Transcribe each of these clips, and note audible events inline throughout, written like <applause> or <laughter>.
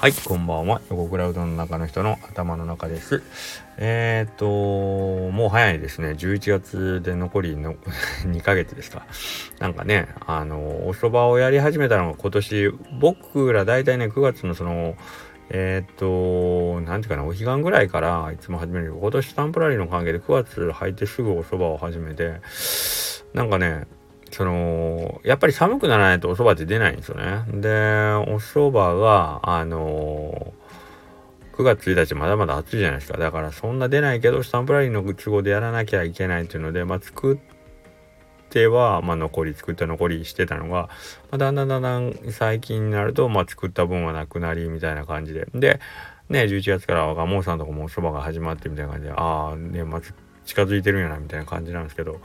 はい、こんばんは。横クラウドの中の人の頭の中です。えっ、と、もう早いですね。11月で残りの <laughs> 2ヶ月ですか。なんかね、あの、お蕎麦をやり始めたのが今年、僕ら大体ね、9月のその、えっ、と、なんていうかな、お彼岸ぐらいからいつも始める今年スタンプラリーの関係で9月入ってすぐお蕎麦を始めて、なんかね、そのやっぱり寒くならないとお蕎麦って出ないんですよね。でお蕎麦があの9月1日まだまだ暑いじゃないですかだからそんな出ないけどスタンプラリーの都合でやらなきゃいけないっていうのでまあ作っては、まあ、残り作った残りしてたのが、まあ、だんだんだんだん最近になると、まあ、作った分はなくなりみたいな感じででね11月からはガモさんとかもお蕎麦が始まってみたいな感じでああ年末近づいてるんやなみたいな感じなんですけど。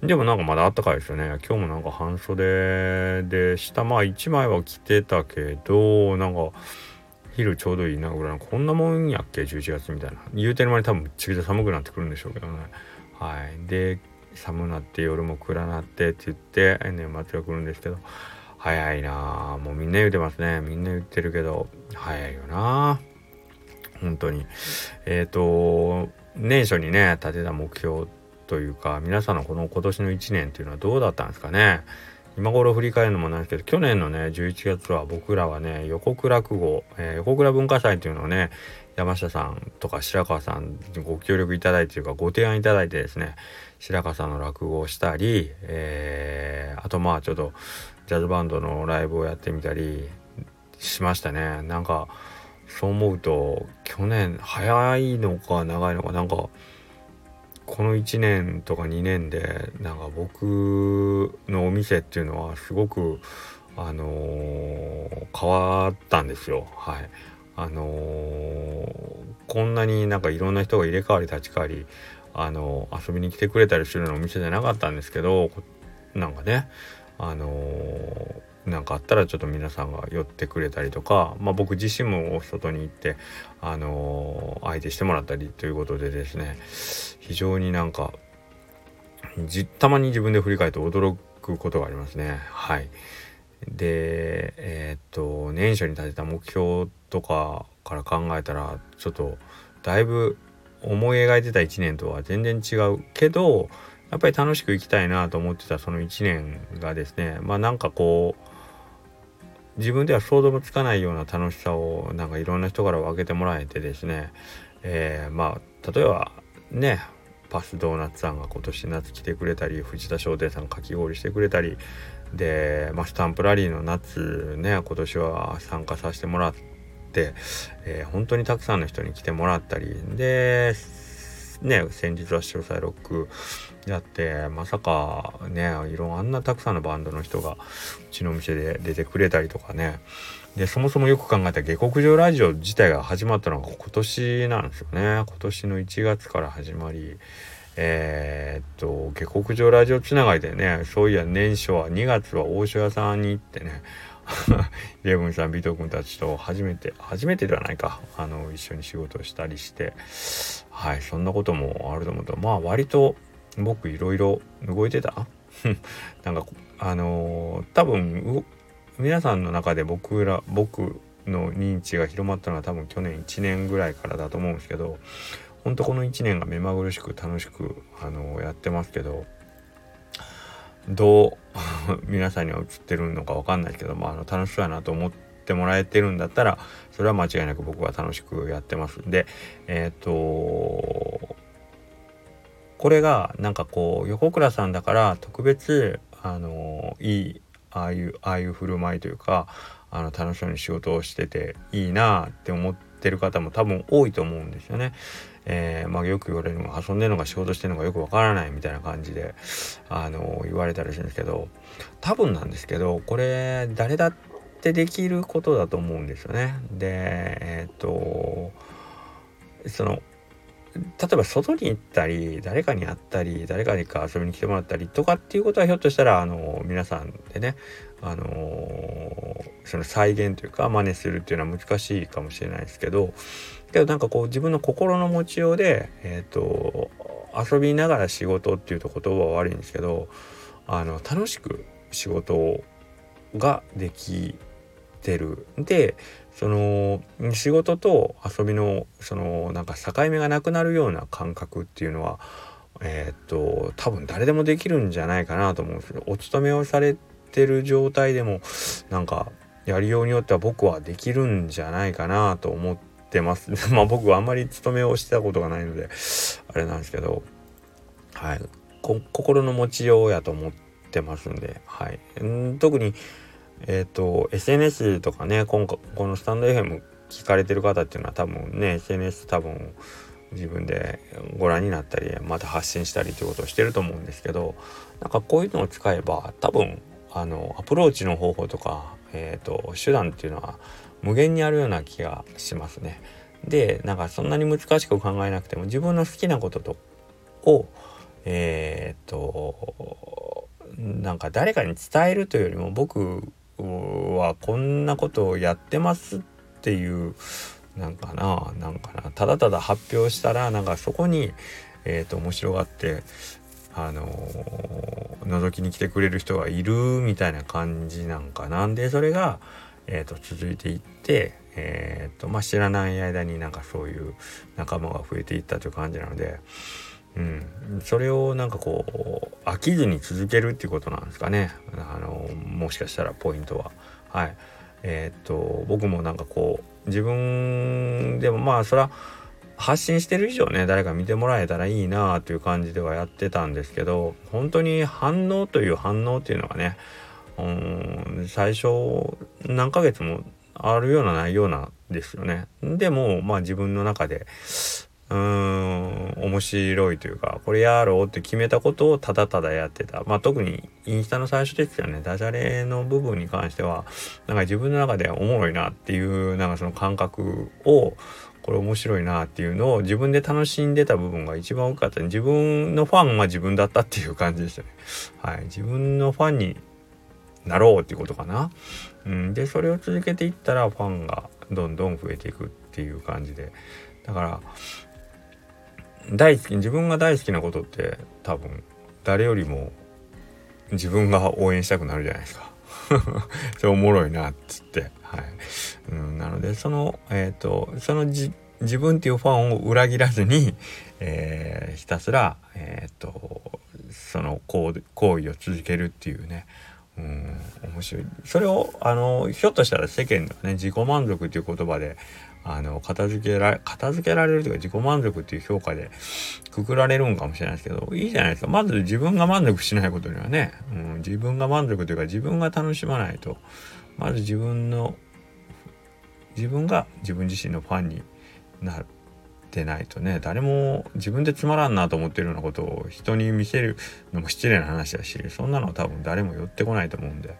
でもなんかまだあったかいですよね。今日もなんか半袖で下まあ1枚は着てたけどなんか昼ちょうどいいなぐらいこんなもんやっけ？11月みたいな。言うてる間に多分ちぐちゃ寒くなってくるんでしょうけどね。はい。で寒なって夜も暗なってって言って年末が来るんですけど。早いなもうみんな言うてますね。みんな言ってるけど早いよな本当に。えっ、ー、と年初にね立てた目標というか皆さんのこの今年の1年っていうのはどうだったんですかね。今頃振り返るのもなんですけど去年のね11月は僕らはね予告落語、えー、横倉文化祭っていうのをね山下さんとか白川さんにご協力いただいてというかご提案いただいてですね白川さんの落語をしたり、えー、あとまあちょっとジャズバンドのライブをやってみたりしましたね。なんかそう思うと去年早いのか長いのかなんかこの1年とか2年でなんか僕のお店っていうのはすごくあのー、変わったんですよ。はい。あのー、こんなになんかいろんな人が入れ替わり立ち替わりあのー、遊びに来てくれたりするようなお店じゃなかったんですけどなんかねあのなんかあったらちょっと皆さんが寄ってくれたりとか、まあ、僕自身も外に行ってあのー、相手してもらったりということでですね非常になんかたまに自分で振り返って驚くことがありますね。はい。でえー、っと年初に立てた目標とかから考えたらちょっとだいぶ思い描いてた1年とは全然違うけどやっぱり楽しく生きたいなと思ってたその1年がですねまあなんかこう自分では想像もつかないような楽しさをなんかいろんな人から分けてもらえてですね、えー、まあ例えばねパスドーナツさんが今年夏来てくれたり藤田商店さんかき氷してくれたりで、まあ、スタンプラリーの夏ね今年は参加させてもらって、えー、本当にたくさんの人に来てもらったりでね先日は詳細ロックやってまさかねいろんあんなたくさんのバンドの人がうちのお店で出てくれたりとかね。でそもそもよく考えた下克上ラジオ自体が始まったのが今年なんですよね。今年の1月から始まりえー、っと下克上ラジオつながりでねそういや年初は2月は大塩屋さんに行ってねイレブンさんビト君たちと初めて初めてではないか。あの一緒に仕事をしたりして。はいそんなこともあると思うと。まあ割と僕いろいろ動いてた？<laughs> なんかあのー、多分皆さんの中で僕ら僕の認知が広まったのは多分去年1年ぐらいからだと思うんですけど本当この1年が目まぐるしく楽しく、あのー、やってますけどどう？<laughs> 皆さんには映ってるのか分かんないけど、まあ、の楽しそうやなと思ってもらえてるんだったらそれは間違いなく僕は楽しくやってます。んでえっ、ー、とこれがなんかこう横倉さんだから特別あのいいああいうああいう振る舞いというかあの楽しそうに仕事をしてていいなって思っててる方も多分多いと思うんですよね。えー、まあ、よく言われるのが遊んでるのか仕事してるのかよくわからないみたいな感じであの言われたりするんですけど多分なんですけどこれ誰だってできることだと思うんですよね。でえっ、とその例えば外に行ったり誰かに会ったり誰かにか遊びに来てもらったりとかっていうことはひょっとしたらあの皆さんでねあのその再現というか真似するっていうのは難しいかもしれないですけどけどなんかこう自分の心の持ちようでえっ、ー、と遊びながら仕事っていうと言葉は悪いんですけどあの楽しく仕事ができてる。でその仕事と遊びのそのなんか境目がなくなるような感覚っていうのはえー、っと多分誰でもできるんじゃないかなと思うんですけどお勤めをされてる状態でもなんかやりようによっては僕はできるんじゃないかなと思ってます。<laughs> まあ僕はあんまり勤めをしてたことがないのであれなんですけど。はい。心の持ちようやと思ってますんで。はい。ん特にえっ、ー、と SNS とかね今回このスタンド FM 聞かれてる方っていうのは多分ね SNS 多分自分でご覧になったりまた発信したりということをしてると思うんですけどなんかこういうのを使えば多分あのアプローチの方法とか、えーと、手段っていうのは無限にあるような気がしますね。でなんかそんなに難しく考えなくても自分の好きなこととをえっ、ー、となんか誰かに伝えるというよりも僕はこんなことをやってますっていうなんかななんかなただただ発表したらなんかそこにえ、ー、と面白がってあのー、覗きに来てくれる人がいるみたいな感じなんかなんでそれが、えーと、続いていって、えーとまあ、知らない間になんかそういう仲間が増えていったという感じなので、うん、それをなんかこう飽きずに続けるっていうことなんですかね、あのー、もしかしたらポイントは。はいえっ、と僕もなんかこう自分でもまあそれは発信してる以上ね誰か見てもらえたらいいなあという感じではやってたんですけど本当に反応という反応っていうのがねうん最初何ヶ月もあるようなないようなですよね。でもまあ自分の中でうーん面白いというかこれやろうって決めたことをただただやってたまあ特にインスタの最初ですよねダジャレの部分に関してはなんか自分の中でおもろいなっていうなんかその感覚をこれ面白いなっていうのを自分で楽しんでた部分が一番多かった自分のファンは自分だったっていう感じでしたね。はい。自分のファンになろうっていうことかな。うん。で、それを続けていったらファンがどんどん増えていくっていう感じで。だから、大好き、自分が大好きなことって多分誰よりも自分が応援したくなるじゃないですか。<laughs> それおもろいなっつって。はい。でそのえ、ー、とそのじ自分っていうファンを裏切らずに、<laughs> えー、ひたすらえ、ー、とその行為を続けるっていうね。うん面白い。それをあのひょっとしたら世間ではね自己満足っていう言葉であの片付けられ片付けられるというか自己満足っていう評価でくくられるんかもしれないですけどいいじゃないですか。まず自分が満足しないことにはね、うん、自分が満足というか自分が楽しまないとまず自分の自分が自分自身のファンになってないとね誰も自分でつまらんなと思ってるようなことを人に見せるのも失礼な話だしそんなの多分誰も寄ってこないと思うんで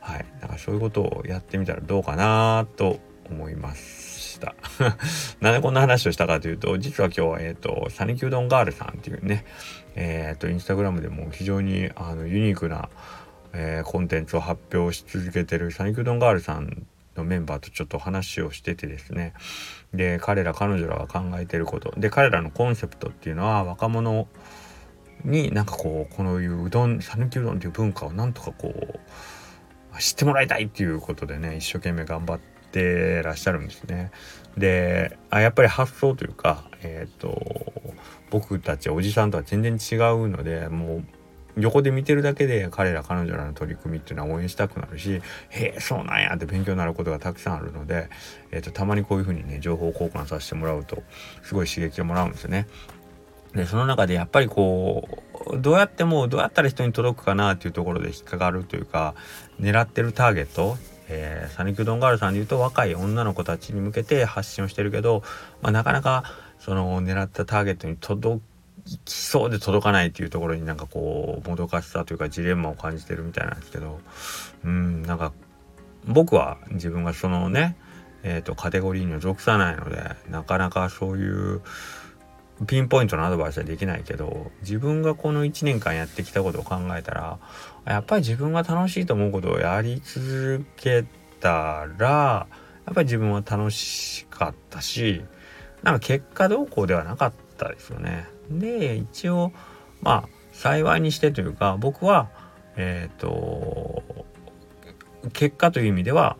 はいだからそういうことをやってみたらどうかなと思います。<laughs> なんでこんな話をしたかというと、実は今日は、えっ、ー、と、サニキュードンガールさんっていうね、えっ、ー、と、インスタグラムでも非常にあのユニークな、えー、コンテンツを発表し続けてるサニキュードンガールさんのメンバーとちょっと話をしててですねで彼ら彼女らが考えてることで彼らのコンセプトっていうのは若者になんかこうこのいううどん讃岐うどんっていう文化をなんとかこう知ってもらいたいっていうことでね一生懸命頑張ってらっしゃるんですね。であやっぱり発想というかえっ、ー、と僕たちおじさんとは全然違うのでもう横で見てるだけで彼ら彼女らの取り組みっていうのは応援したくなるしへえそうなんやって勉強になることがたくさんあるので、えーと、たまにこういうふうにね情報交換させてもらうとすごい刺激をもらうんですよね。でその中でやっぱりこうどうやってもどうやったら人に届くかなっていうところで引っかかるというか狙ってるターゲットえー、サニキュドンガールさんで言うと若い女の子たちに向けて発信をしてるけど、まあ、なかなかその狙ったターゲットに届きそうで届かないっていうところになんかこうもどかしさというかジレンマを感じてるみたいなんですけどうんなんか僕は自分がそのねえーと、カテゴリーには属さないのでなかなかそういうピンポイントのアドバイスはできないけど自分がこの1年間やってきたことを考えたらやっぱり自分が楽しいと思うことをやり続けたらやっぱり自分は楽しかったしなんか結果どうこうではなかったですよね。で一応まあ幸いにしてというか僕はえっ、ー、と結果という意味では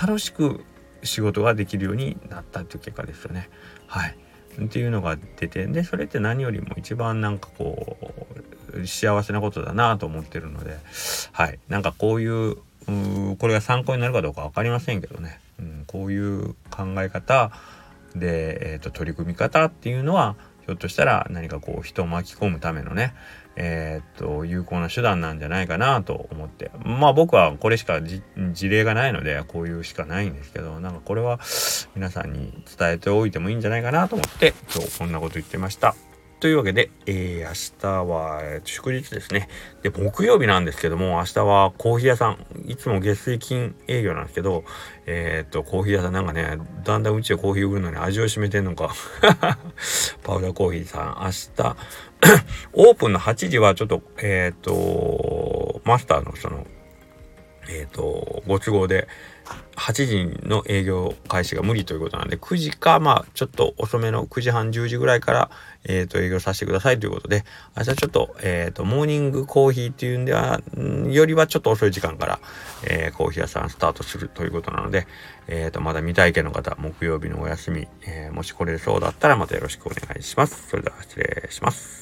楽しく仕事ができるようになったっていう結果ですよね。はい。っていうのが出てでそれって何よりも一番なんかこう幸せなことだなと思ってるのではいなんかこういうこれが参考になるかどうか分かりませんけどね、うん、こういう考え方で、えーと取り組み方っていうのはひょっとしたら何かこう人を巻き込むためのねえー、っと有効な手段なんじゃないかなと思ってまあ僕はこれしか事例がないのでこういうしかないんですけどなんかこれは皆さんに伝えておいてもいいんじゃないかなと思って今日こんなこと言ってました。というわけで、えー、明日は、祝日ですね。で、木曜日なんですけども、明日はコーヒー屋さん、いつも月水金営業なんですけど、えー、っと、コーヒー屋さんなんかね、だんだんうちでコーヒー売るのに味を占めてんのか。<laughs> パウダーコーヒーさん、明日、<coughs> オープンの8時はちょっと、えっ、と、マスターのその、えっ、と、ご都合で、8時の営業開始が無理ということなんで、9時か、まあ、ちょっと遅めの9時半、10時ぐらいから、えっ、ー、と、営業させてくださいということで、明日ちょっと、えっ、ー、と、モーニングコーヒーっていうんでは、よりはちょっと遅い時間から、えー、コーヒー屋さんスタートするということなので、えっ、と、まだ未体験の方、木曜日のお休み、えもし来れそうだったらまたよろしくお願いします。それでは失礼します。